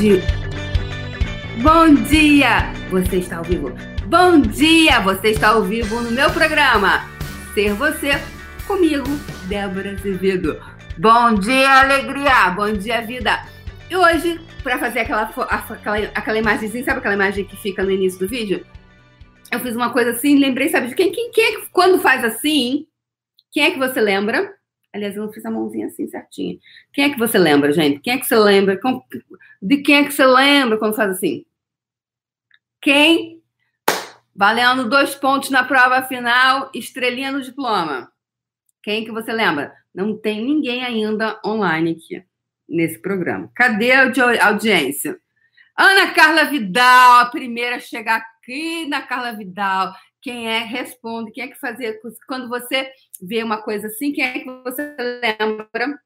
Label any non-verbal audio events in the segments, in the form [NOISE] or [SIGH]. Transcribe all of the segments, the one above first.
dia. Bom dia! Você está ao vivo. Bom dia! Você está ao vivo no meu programa. Ser você comigo, Débora Azevedo. Bom dia, alegria! Bom dia, vida! E hoje, para fazer aquela, aquela, aquela imagem, sabe aquela imagem que fica no início do vídeo? Eu fiz uma coisa assim, lembrei, sabe de quem? Quem, quem é que, quando faz assim, quem é que você lembra? Aliás, eu fiz a mãozinha assim certinha. Quem é que você lembra, gente? Quem é que você lembra? De quem é que você lembra quando faz assim? Quem? Valendo dois pontos na prova final, estrelinha no diploma. Quem que você lembra? Não tem ninguém ainda online aqui nesse programa. Cadê a audiência? Ana Carla Vidal, a primeira a chegar aqui na Carla Vidal. Quem é? Responde. Quem é que fazia? Quando você vê uma coisa assim, quem é que você lembra?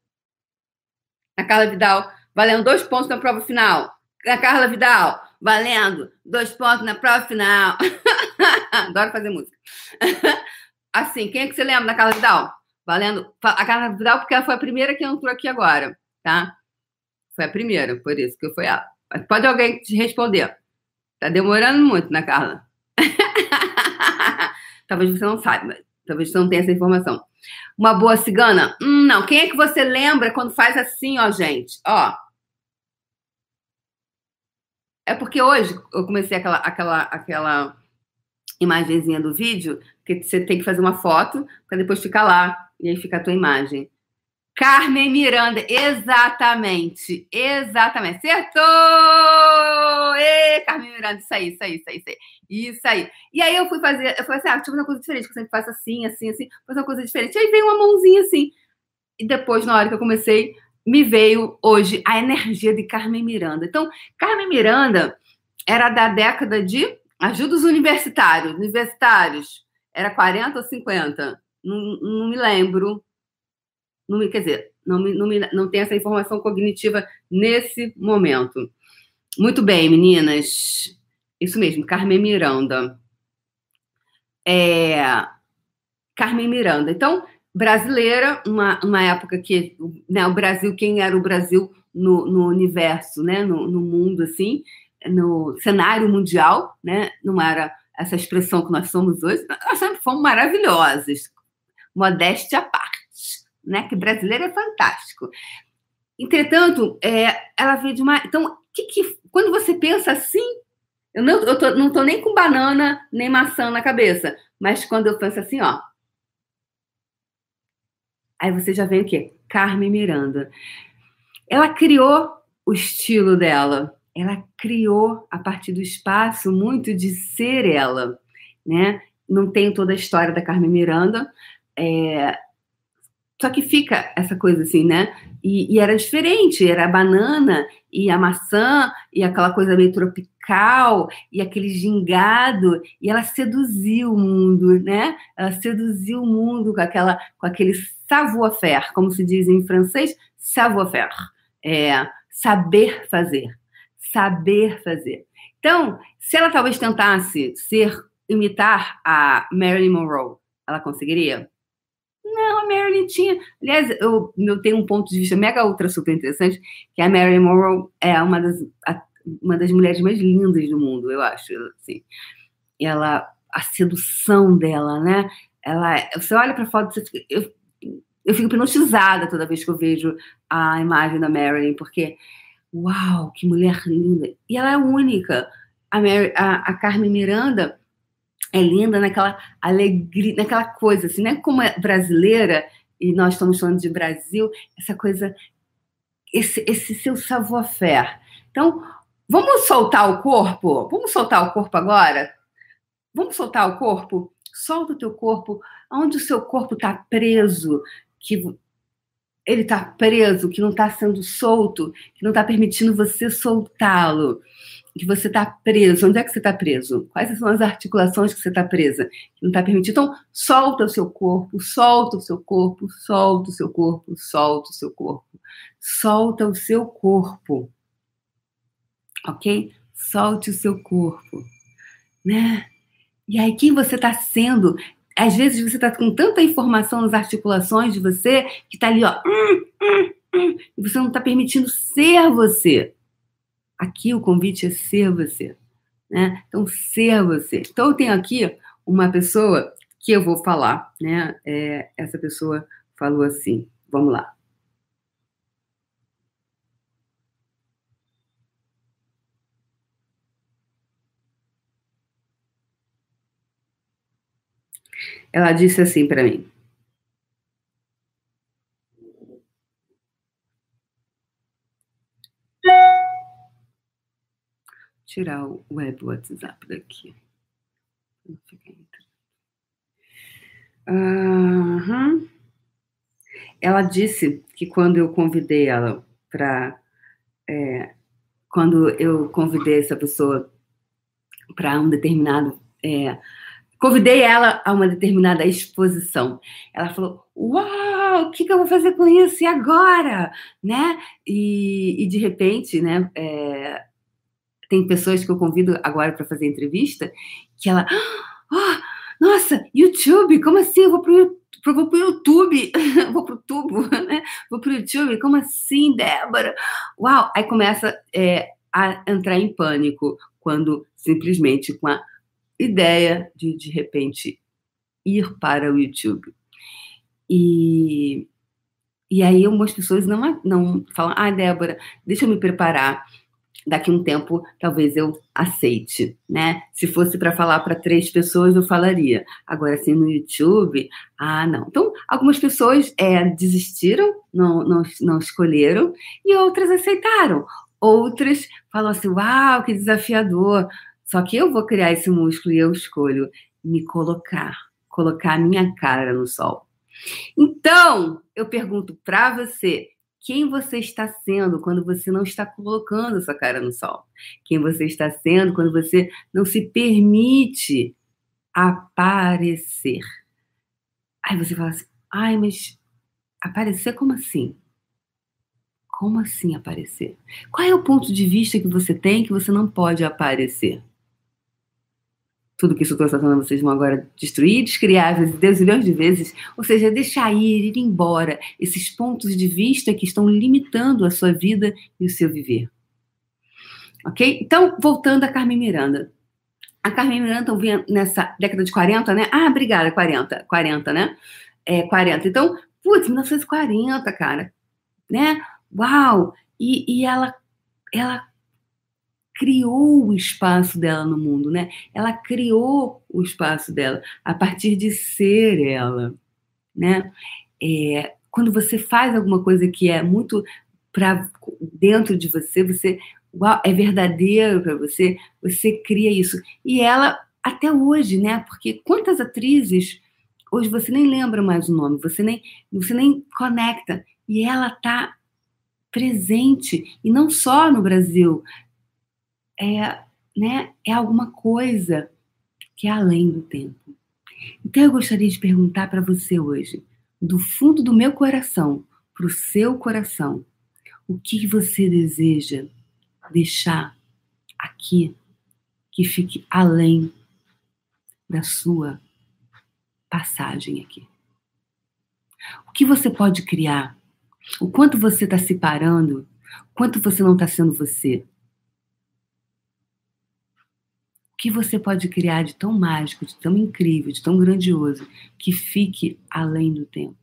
A Carla Vidal, valendo dois pontos na prova final. A Carla Vidal, valendo dois pontos na prova final. [LAUGHS] Adoro fazer música. [LAUGHS] assim, quem é que você lembra da Carla Vidal? Valendo. A Carla Vidal, porque ela foi a primeira que entrou aqui agora, tá? Foi a primeira, por isso que foi ela. Pode alguém te responder. Tá demorando muito, né, Carla? [LAUGHS] talvez você não saiba, talvez você não tenha essa informação. Uma boa cigana? Hum, não. Quem é que você lembra quando faz assim, ó, gente? Ó. É porque hoje eu comecei aquela, aquela, aquela imagenzinha do vídeo, que você tem que fazer uma foto para depois ficar lá e aí fica a tua imagem. Carmen Miranda, exatamente, exatamente, acertou! Ê, Carmen Miranda, isso aí, isso aí, isso aí, isso aí, isso aí. E aí eu fui fazer, eu falei assim, ah, fazer uma coisa diferente, que eu sempre faço assim, assim, assim, fazer uma coisa diferente. Aí veio uma mãozinha assim. E depois, na hora que eu comecei, me veio hoje a energia de Carmen Miranda. Então, Carmen Miranda era da década de ajuda os universitários, universitários, era 40 ou 50? Não, não me lembro não me, quer dizer, não, me, não, me, não tem essa informação cognitiva nesse momento. Muito bem, meninas. Isso mesmo, Carmen Miranda. É, Carmen Miranda. Então, brasileira, uma, uma época que né, o Brasil, quem era o Brasil no, no universo, né, no, no mundo, assim, no cenário mundial, né, não era essa expressão que nós somos hoje, nós sempre fomos maravilhosas, modéstia à parte né? Que brasileiro é fantástico. Entretanto, é, ela veio de uma. Então, que, que, quando você pensa assim, eu não, eu tô, não tô nem com banana nem maçã na cabeça, mas quando eu penso assim, ó. Aí você já vê o quê? Carmen Miranda. Ela criou o estilo dela. Ela criou a partir do espaço muito de ser ela, né? Não tenho toda a história da Carmen Miranda, é, só que fica essa coisa assim, né? E, e, era diferente, era a banana e a maçã e aquela coisa meio tropical e aquele gingado e ela seduziu o mundo, né? Ela seduziu o mundo com aquela, com aquele savoir-faire, como se diz em francês, savoir-faire, é, saber fazer, saber fazer. Então, se ela talvez tentasse ser imitar a Marilyn Monroe, ela conseguiria? Não, a Marilyn tinha. Aliás, eu, eu tenho um ponto de vista mega ultra super interessante, que a Marilyn Monroe é uma das, a, uma das mulheres mais lindas do mundo, eu acho. Assim. Ela, a sedução dela, né? Ela, você olha para foto, você fica, eu, eu fico hipnotizada toda vez que eu vejo a imagem da Marilyn, porque, uau, que mulher linda! E ela é única. A, Mary, a, a Carmen Miranda é linda naquela alegria, naquela coisa, assim, né? Como é brasileira, e nós estamos falando de Brasil, essa coisa, esse, esse seu savoir-faire. Então, vamos soltar o corpo? Vamos soltar o corpo agora? Vamos soltar o corpo? Solta o teu corpo, onde o seu corpo está preso, que ele está preso, que não está sendo solto, que não está permitindo você soltá-lo que você está preso. Onde é que você está preso? Quais são as articulações que você está presa? Que não está permitido. Então, solta o seu corpo, solta o seu corpo, solta o seu corpo, solta o seu corpo. Solta o seu corpo. Ok? Solte o seu corpo. Né? E aí, quem você está sendo? Às vezes você está com tanta informação nas articulações de você que está ali, ó. Hum, hum, hum, e você não está permitindo ser você. Aqui o convite é ser você. Né? Então, ser você. Então, eu tenho aqui uma pessoa que eu vou falar. Né? É, essa pessoa falou assim: vamos lá. Ela disse assim para mim: tirar o web WhatsApp daqui. Uhum. Ela disse que quando eu convidei ela para. É, quando eu convidei essa pessoa para um determinado. É, convidei ela a uma determinada exposição. Ela falou: Uau, o que, que, eu vou fazer com isso? E agora? Né? E, e de repente, né? É, tem pessoas que eu convido agora para fazer entrevista que ela, oh, nossa, YouTube, como assim? Eu vou pro vou pro YouTube, [LAUGHS] vou pro tubo, [LAUGHS] né? Vou pro YouTube, como assim, Débora? Uau! Aí começa é, a entrar em pânico quando simplesmente com a ideia de de repente ir para o YouTube. E, e aí algumas pessoas não, não falam, ah, Débora, deixa eu me preparar daqui um tempo talvez eu aceite, né? Se fosse para falar para três pessoas, eu falaria. Agora, assim, no YouTube, ah, não. Então, algumas pessoas é, desistiram, não, não, não escolheram, e outras aceitaram. Outras falam assim, uau, que desafiador. Só que eu vou criar esse músculo e eu escolho me colocar, colocar a minha cara no sol. Então, eu pergunto para você, quem você está sendo quando você não está colocando sua cara no sol. Quem você está sendo quando você não se permite aparecer. Aí você fala assim: ai, mas aparecer como assim? Como assim aparecer? Qual é o ponto de vista que você tem que você não pode aparecer? Tudo que isso estou falando, vocês vão agora destruir, descriar vezes milhões de vezes, ou seja, deixar ir, ir embora esses pontos de vista que estão limitando a sua vida e o seu viver. Ok? Então, voltando a Carmen Miranda. A Carmen Miranda vinha nessa década de 40, né? Ah, obrigada, 40, 40, né? É, 40. Então, putz, 1940, cara, né? Uau! E, e ela, ela criou o espaço dela no mundo, né? Ela criou o espaço dela a partir de ser ela, né? É, quando você faz alguma coisa que é muito para dentro de você, você uau, é verdadeiro para você, você cria isso. E ela até hoje, né? Porque quantas atrizes hoje você nem lembra mais o nome, você nem você nem conecta e ela tá presente e não só no Brasil, é, né, é alguma coisa que é além do tempo. Então eu gostaria de perguntar para você hoje, do fundo do meu coração, para o seu coração, o que você deseja deixar aqui que fique além da sua passagem aqui? O que você pode criar? O quanto você está se parando? O quanto você não está sendo você? Que você pode criar de tão mágico, de tão incrível, de tão grandioso, que fique além do tempo?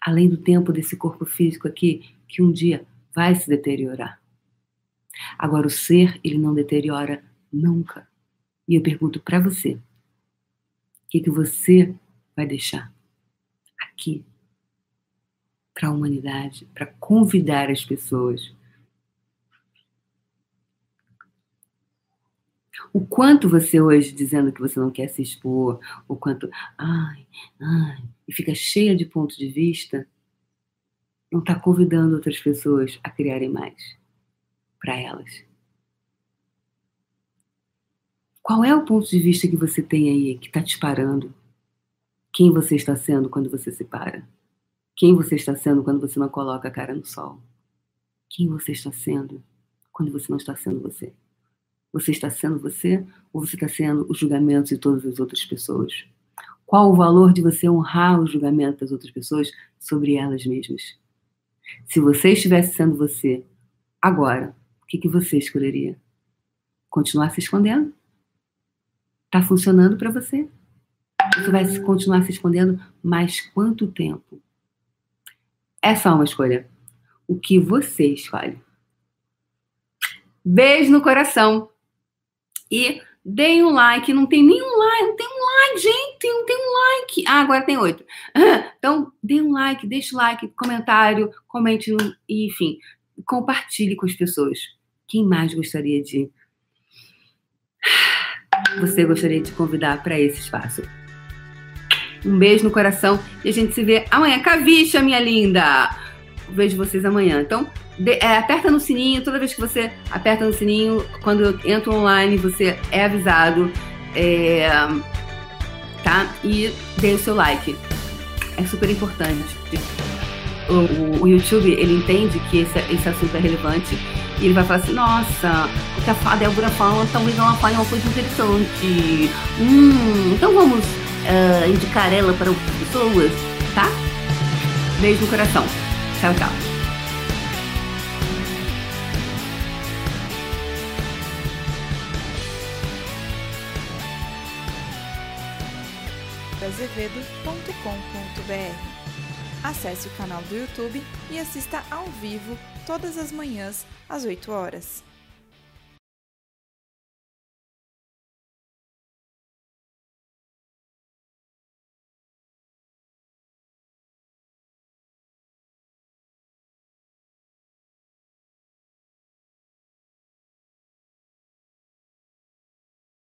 Além do tempo desse corpo físico aqui, que um dia vai se deteriorar. Agora, o ser, ele não deteriora nunca. E eu pergunto para você: o que, que você vai deixar aqui para a humanidade, para convidar as pessoas O quanto você hoje dizendo que você não quer se expor, o quanto, ai, ai, e fica cheia de pontos de vista, não está convidando outras pessoas a criarem mais para elas. Qual é o ponto de vista que você tem aí que está te parando? Quem você está sendo quando você se para? Quem você está sendo quando você não coloca a cara no sol? Quem você está sendo quando você não está sendo você? Você está sendo você ou você está sendo os julgamentos de todas as outras pessoas? Qual o valor de você honrar o julgamento das outras pessoas sobre elas mesmas? Se você estivesse sendo você agora, O que, que você escolheria? Continuar se escondendo? Tá funcionando para você? Você vai continuar se escondendo mais quanto tempo? É só uma escolha. O que você escolhe? Beijo no coração. E deem um like. Não tem nenhum like, não tem um like, gente. Não tem um like. Ah, agora tem oito. Então, dê um like, deixe o like, comentário, comente, enfim, compartilhe com as pessoas. Quem mais gostaria de. Você gostaria de convidar para esse espaço? Um beijo no coração e a gente se vê amanhã. Cavicha, minha linda! Vejo vocês amanhã. Então, de, é, aperta no sininho, toda vez que você aperta no sininho, quando eu entro online, você é avisado. É, tá? E dê o seu like. É super importante. O, o, YouTube, ele entende que esse, esse assunto é relevante e ele vai falar assim, nossa, o que a Débora fala, talvez ela fale uma coisa interessante. Hum, então vamos uh, indicar ela para outras pessoas, tá? Beijo no coração. Tchau, tchau. azevedo.com.br. Acesse o canal do YouTube e assista ao vivo todas as manhãs às 8 horas.